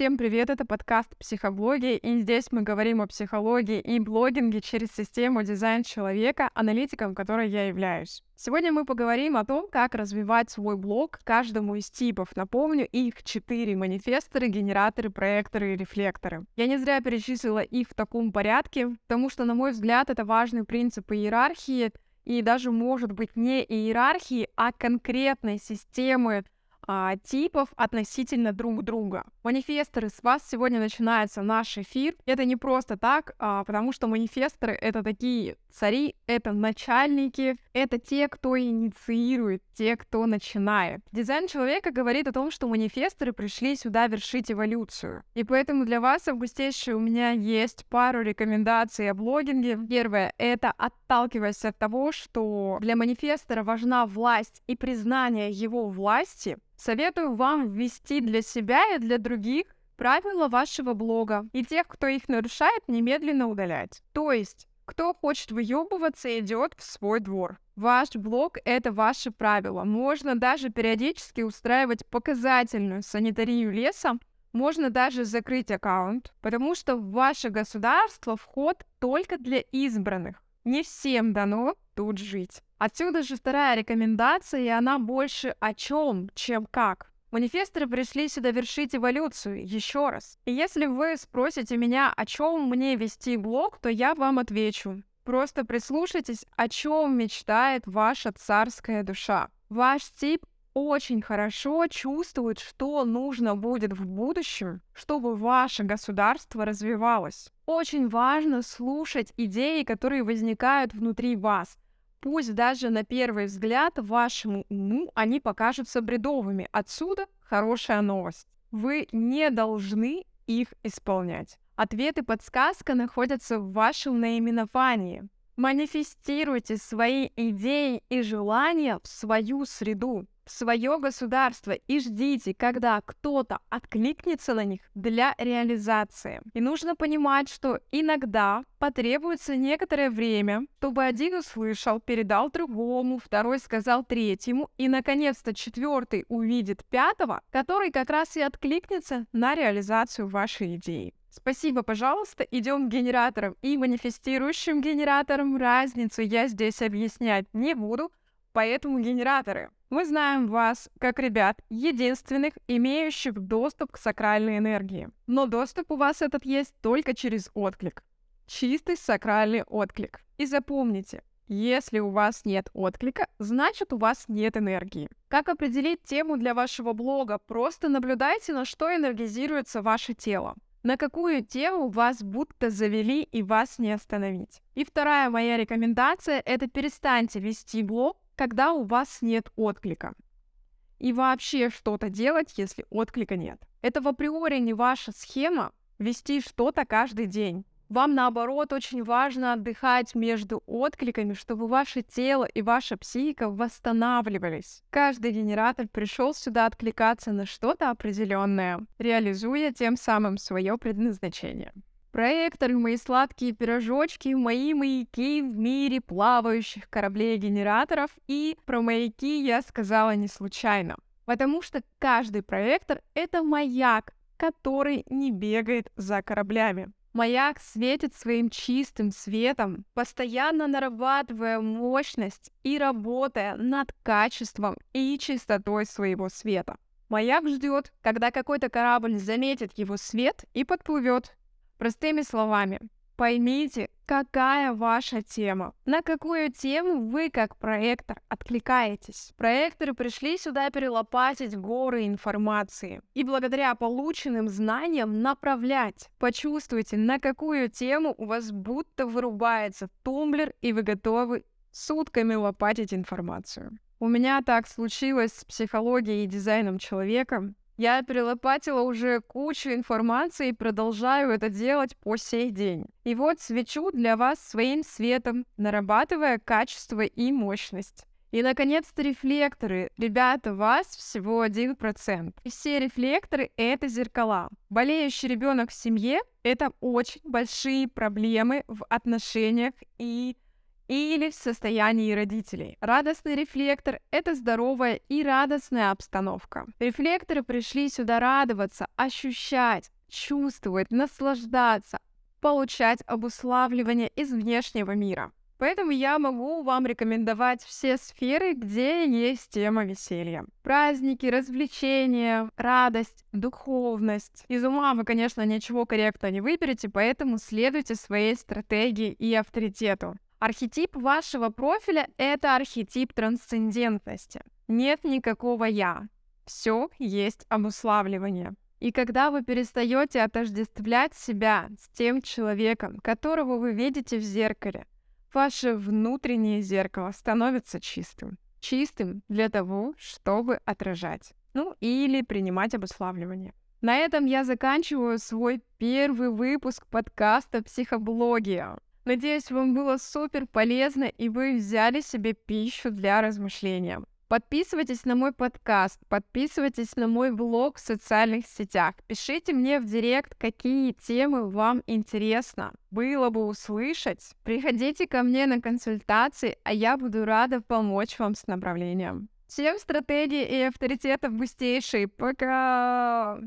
Всем привет, это подкаст «Психоблоги», и здесь мы говорим о психологии и блогинге через систему дизайн человека, аналитиком которой я являюсь. Сегодня мы поговорим о том, как развивать свой блог каждому из типов. Напомню, их четыре — манифесторы, генераторы, проекторы и рефлекторы. Я не зря перечислила их в таком порядке, потому что, на мой взгляд, это важный принцип иерархии, и даже, может быть, не иерархии, а конкретной системы а, типов относительно друг друга. Манифесторы, с вас сегодня начинается наш эфир. Это не просто так, а, потому что манифесторы — это такие цари, это начальники, это те, кто инициирует, те, кто начинает. Дизайн человека говорит о том, что манифесторы пришли сюда вершить эволюцию. И поэтому для вас, августейшие, у меня есть пару рекомендаций о блогинге. Первое — это отталкиваясь от того, что для манифестора важна власть и признание его власти, советую вам ввести для себя и для других правила вашего блога. И тех, кто их нарушает, немедленно удалять. То есть кто хочет выебываться, идет в свой двор. Ваш блог — это ваши правила. Можно даже периодически устраивать показательную санитарию леса, можно даже закрыть аккаунт, потому что в ваше государство вход только для избранных. Не всем дано тут жить. Отсюда же вторая рекомендация, и она больше о чем, чем как. Манифесторы пришли сюда вершить эволюцию, еще раз. И если вы спросите меня, о чем мне вести блог, то я вам отвечу. Просто прислушайтесь, о чем мечтает ваша царская душа. Ваш тип очень хорошо чувствует, что нужно будет в будущем, чтобы ваше государство развивалось. Очень важно слушать идеи, которые возникают внутри вас, Пусть даже на первый взгляд вашему уму они покажутся бредовыми. Отсюда хорошая новость. Вы не должны их исполнять. Ответы подсказка находятся в вашем наименовании. Манифестируйте свои идеи и желания в свою среду свое государство и ждите, когда кто-то откликнется на них для реализации. И нужно понимать, что иногда потребуется некоторое время, чтобы один услышал, передал другому, второй сказал третьему, и, наконец-то, четвертый увидит пятого, который как раз и откликнется на реализацию вашей идеи. Спасибо, пожалуйста. Идем к генераторам и манифестирующим генераторам. Разницу я здесь объяснять не буду, поэтому генераторы. Мы знаем вас, как ребят, единственных, имеющих доступ к сакральной энергии. Но доступ у вас этот есть только через отклик. Чистый сакральный отклик. И запомните, если у вас нет отклика, значит у вас нет энергии. Как определить тему для вашего блога? Просто наблюдайте, на что энергизируется ваше тело. На какую тему вас будто завели и вас не остановить. И вторая моя рекомендация – это перестаньте вести блог когда у вас нет отклика. И вообще что-то делать, если отклика нет. Это в априори не ваша схема вести что-то каждый день. Вам, наоборот, очень важно отдыхать между откликами, чтобы ваше тело и ваша психика восстанавливались. Каждый генератор пришел сюда откликаться на что-то определенное, реализуя тем самым свое предназначение. Проекторы, мои сладкие пирожочки, мои маяки в мире плавающих кораблей-генераторов. И про маяки я сказала не случайно. Потому что каждый проектор — это маяк, который не бегает за кораблями. Маяк светит своим чистым светом, постоянно нарабатывая мощность и работая над качеством и чистотой своего света. Маяк ждет, когда какой-то корабль заметит его свет и подплывет, Простыми словами, поймите, какая ваша тема, на какую тему вы как проектор откликаетесь. Проекторы пришли сюда перелопатить горы информации и благодаря полученным знаниям направлять. Почувствуйте, на какую тему у вас будто вырубается тумблер и вы готовы сутками лопатить информацию. У меня так случилось с психологией и дизайном человека. Я перелопатила уже кучу информации и продолжаю это делать по сей день. И вот свечу для вас своим светом, нарабатывая качество и мощность. И, наконец-то, рефлекторы. Ребята, вас всего 1%. И все рефлекторы — это зеркала. Болеющий ребенок в семье — это очень большие проблемы в отношениях и или в состоянии родителей. Радостный рефлектор — это здоровая и радостная обстановка. Рефлекторы пришли сюда радоваться, ощущать, чувствовать, наслаждаться, получать обуславливание из внешнего мира. Поэтому я могу вам рекомендовать все сферы, где есть тема веселья. Праздники, развлечения, радость, духовность. Из ума вы, конечно, ничего корректно не выберете, поэтому следуйте своей стратегии и авторитету. Архетип вашего профиля — это архетип трансцендентности. Нет никакого «я». Все есть обуславливание. И когда вы перестаете отождествлять себя с тем человеком, которого вы видите в зеркале, ваше внутреннее зеркало становится чистым. Чистым для того, чтобы отражать. Ну или принимать обуславливание. На этом я заканчиваю свой первый выпуск подкаста «Психоблогия». Надеюсь, вам было супер полезно и вы взяли себе пищу для размышления. Подписывайтесь на мой подкаст, подписывайтесь на мой блог в социальных сетях. Пишите мне в директ, какие темы вам интересно. Было бы услышать. Приходите ко мне на консультации, а я буду рада помочь вам с направлением. Всем стратегии и авторитетов густейшие. Пока!